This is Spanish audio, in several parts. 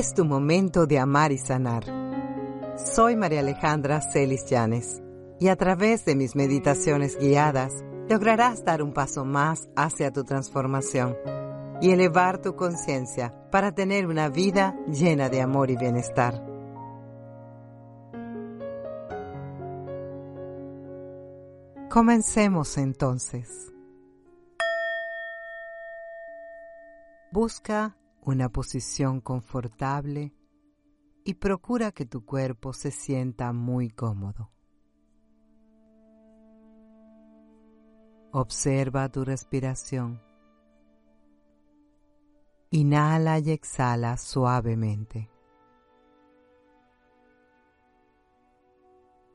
es tu momento de amar y sanar. Soy María Alejandra Celis Llanes y a través de mis meditaciones guiadas lograrás dar un paso más hacia tu transformación y elevar tu conciencia para tener una vida llena de amor y bienestar. Comencemos entonces. Busca una posición confortable y procura que tu cuerpo se sienta muy cómodo. Observa tu respiración. Inhala y exhala suavemente.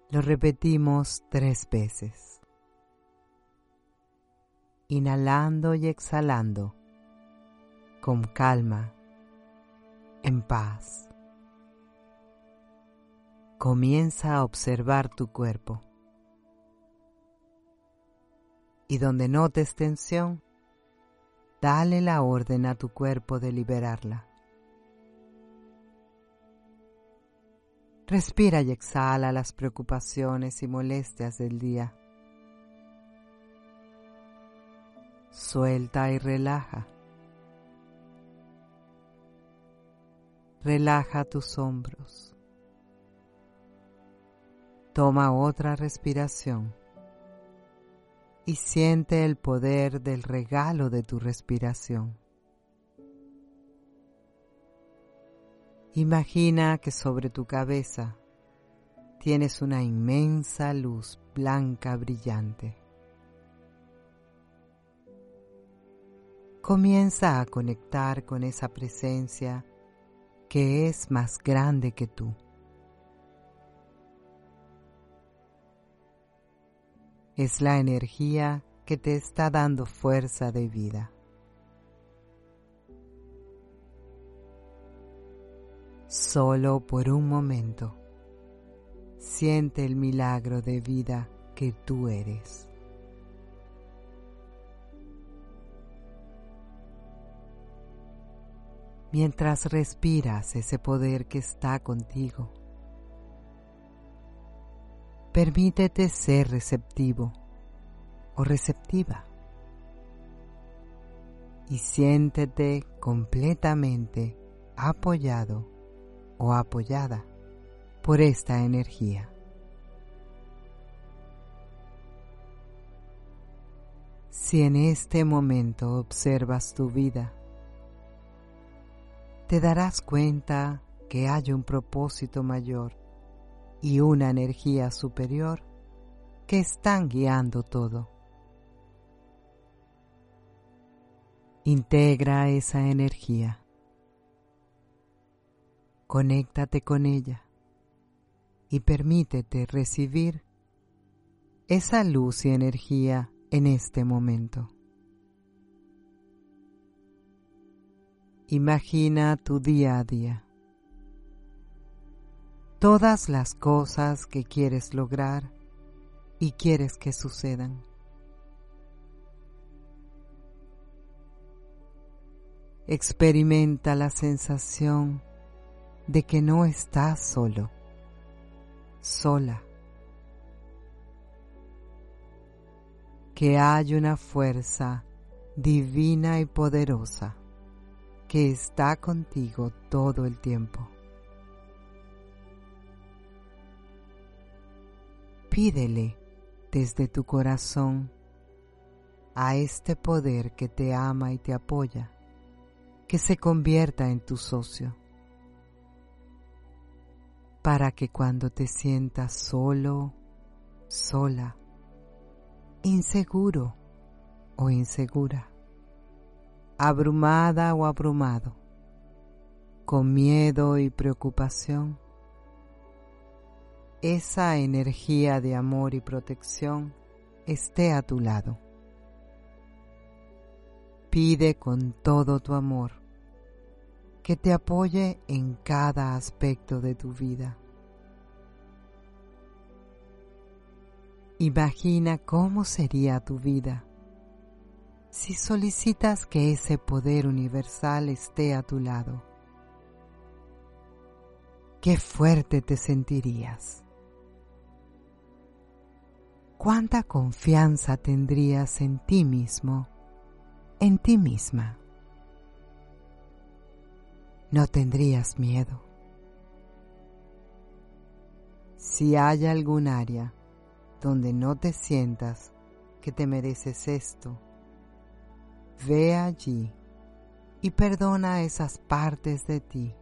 Lo repetimos tres veces. Inhalando y exhalando con calma, en paz. Comienza a observar tu cuerpo. Y donde notes tensión, dale la orden a tu cuerpo de liberarla. Respira y exhala las preocupaciones y molestias del día. Suelta y relaja. Relaja tus hombros. Toma otra respiración y siente el poder del regalo de tu respiración. Imagina que sobre tu cabeza tienes una inmensa luz blanca brillante. Comienza a conectar con esa presencia que es más grande que tú. Es la energía que te está dando fuerza de vida. Solo por un momento, siente el milagro de vida que tú eres. Mientras respiras ese poder que está contigo. Permítete ser receptivo o receptiva y siéntete completamente apoyado o apoyada por esta energía. Si en este momento observas tu vida, te darás cuenta que hay un propósito mayor y una energía superior que están guiando todo. Integra esa energía. Conéctate con ella y permítete recibir esa luz y energía en este momento. Imagina tu día a día. Todas las cosas que quieres lograr y quieres que sucedan. Experimenta la sensación de que no estás solo, sola. Que hay una fuerza divina y poderosa que está contigo todo el tiempo. Pídele desde tu corazón a este poder que te ama y te apoya, que se convierta en tu socio, para que cuando te sientas solo, sola, inseguro o insegura, abrumada o abrumado, con miedo y preocupación, esa energía de amor y protección esté a tu lado. Pide con todo tu amor que te apoye en cada aspecto de tu vida. Imagina cómo sería tu vida si solicitas que ese poder universal esté a tu lado qué fuerte te sentirías. ¿Cuánta confianza tendrías en ti mismo, en ti misma? No tendrías miedo. Si hay algún área donde no te sientas que te mereces esto, ve allí y perdona esas partes de ti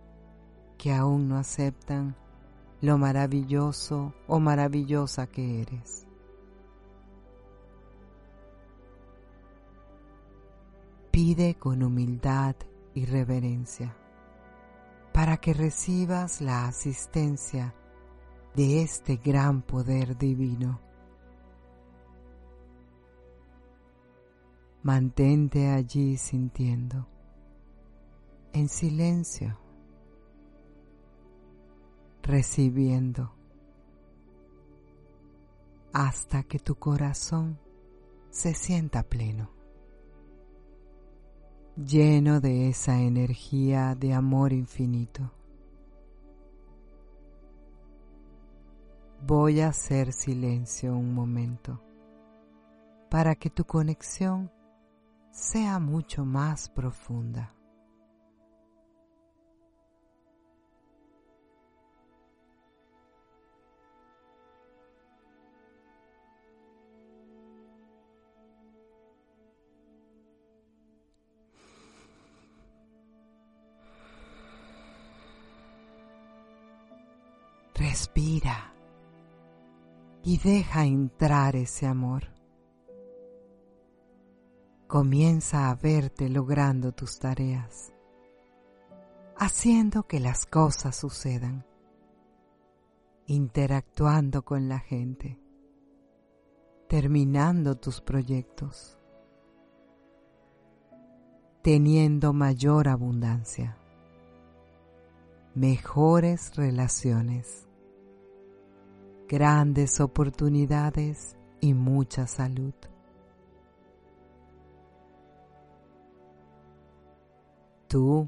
que aún no aceptan lo maravilloso o maravillosa que eres. Pide con humildad y reverencia para que recibas la asistencia de este gran poder divino. Mantente allí sintiendo, en silencio, recibiendo, hasta que tu corazón se sienta pleno, lleno de esa energía de amor infinito. Voy a hacer silencio un momento para que tu conexión sea mucho más profunda. Respira y deja entrar ese amor. Comienza a verte logrando tus tareas, haciendo que las cosas sucedan, interactuando con la gente, terminando tus proyectos, teniendo mayor abundancia, mejores relaciones grandes oportunidades y mucha salud. Tú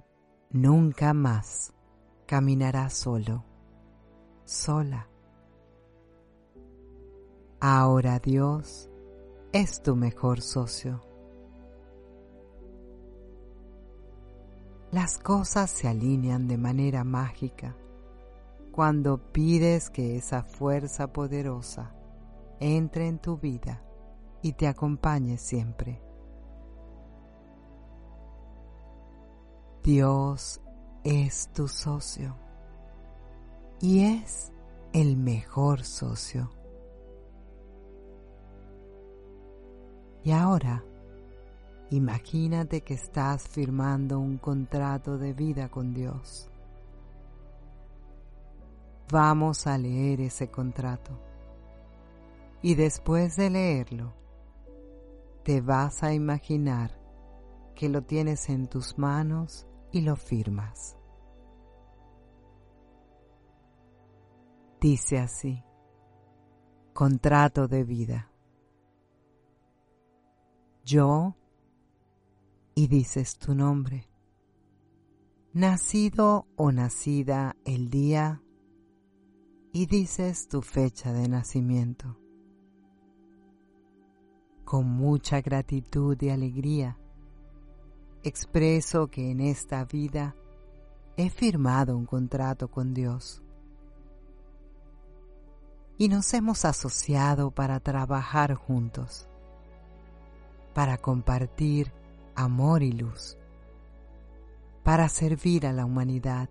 nunca más caminarás solo, sola. Ahora Dios es tu mejor socio. Las cosas se alinean de manera mágica cuando pides que esa fuerza poderosa entre en tu vida y te acompañe siempre. Dios es tu socio y es el mejor socio. Y ahora, imagínate que estás firmando un contrato de vida con Dios Vamos a leer ese contrato. Y después de leerlo, te vas a imaginar que lo tienes en tus manos y lo firmas. Dice así, contrato de vida. Yo, y dices tu nombre, nacido o nacida el día y dices tu fecha de nacimiento. Con mucha gratitud y alegría, expreso que en esta vida he firmado un contrato con Dios y nos hemos asociado para trabajar juntos, para compartir amor y luz, para servir a la humanidad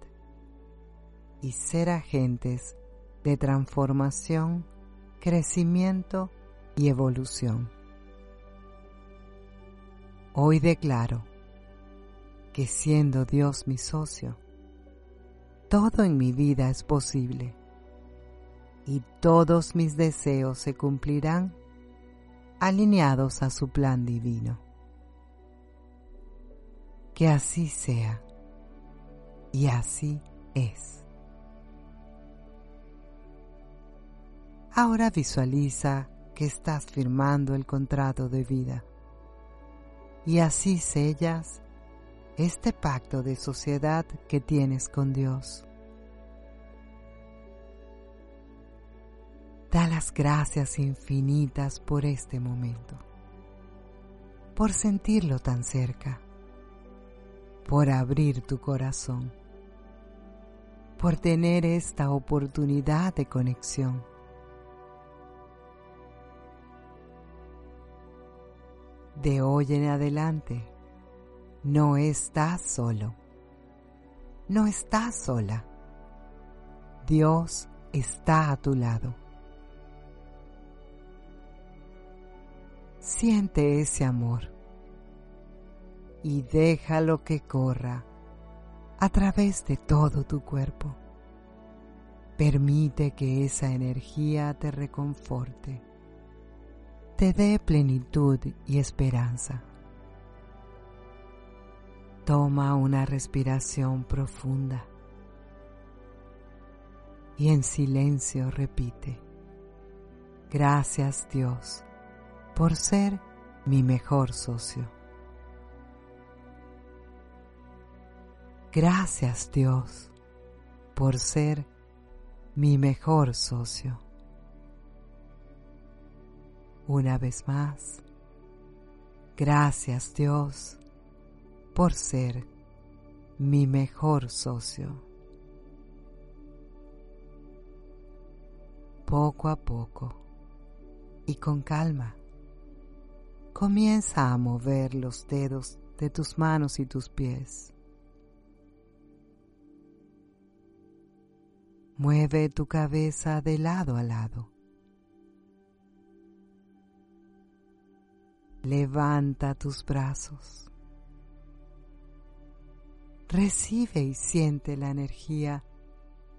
y ser agentes de transformación, crecimiento y evolución. Hoy declaro que siendo Dios mi socio, todo en mi vida es posible y todos mis deseos se cumplirán alineados a su plan divino. Que así sea y así es. Ahora visualiza que estás firmando el contrato de vida y así sellas este pacto de sociedad que tienes con Dios. Da las gracias infinitas por este momento, por sentirlo tan cerca, por abrir tu corazón, por tener esta oportunidad de conexión. De hoy en adelante, no estás solo, no estás sola. Dios está a tu lado. Siente ese amor y déjalo que corra a través de todo tu cuerpo. Permite que esa energía te reconforte, te dé plenitud y esperanza. Toma una respiración profunda y en silencio repite, gracias Dios por ser mi mejor socio. Gracias Dios por ser mi mejor socio. Una vez más, gracias Dios por ser mi mejor socio. Poco a poco y con calma, comienza a mover los dedos de tus manos y tus pies. Mueve tu cabeza de lado a lado. Levanta tus brazos. Recibe y siente la energía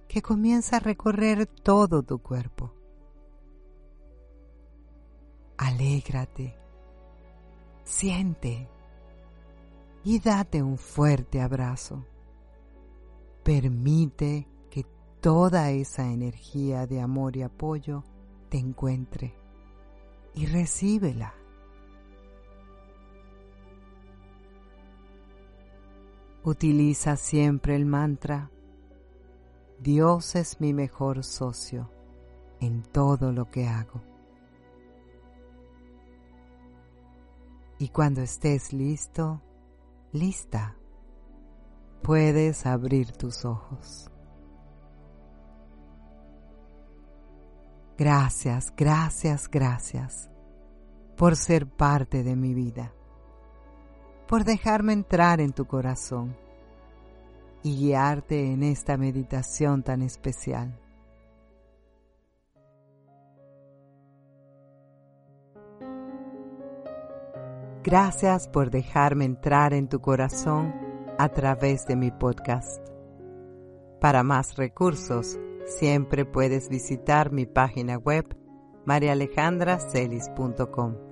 que comienza a recorrer todo tu cuerpo. Alégrate siente y date un fuerte abrazo. Permite que toda esa energía de amor y apoyo te encuentre y recíbela. Utiliza siempre el mantra, Dios es mi mejor socio en todo lo que hago. Y cuando estés listo, lista, puedes abrir tus ojos. Gracias, gracias, gracias por ser parte de mi vida, por dejarme entrar en tu corazón y guiarte en esta meditación tan especial. Gracias por dejarme entrar en tu corazón a través de mi podcast. Para más recursos, siempre puedes visitar mi página web marialejandracelis.com.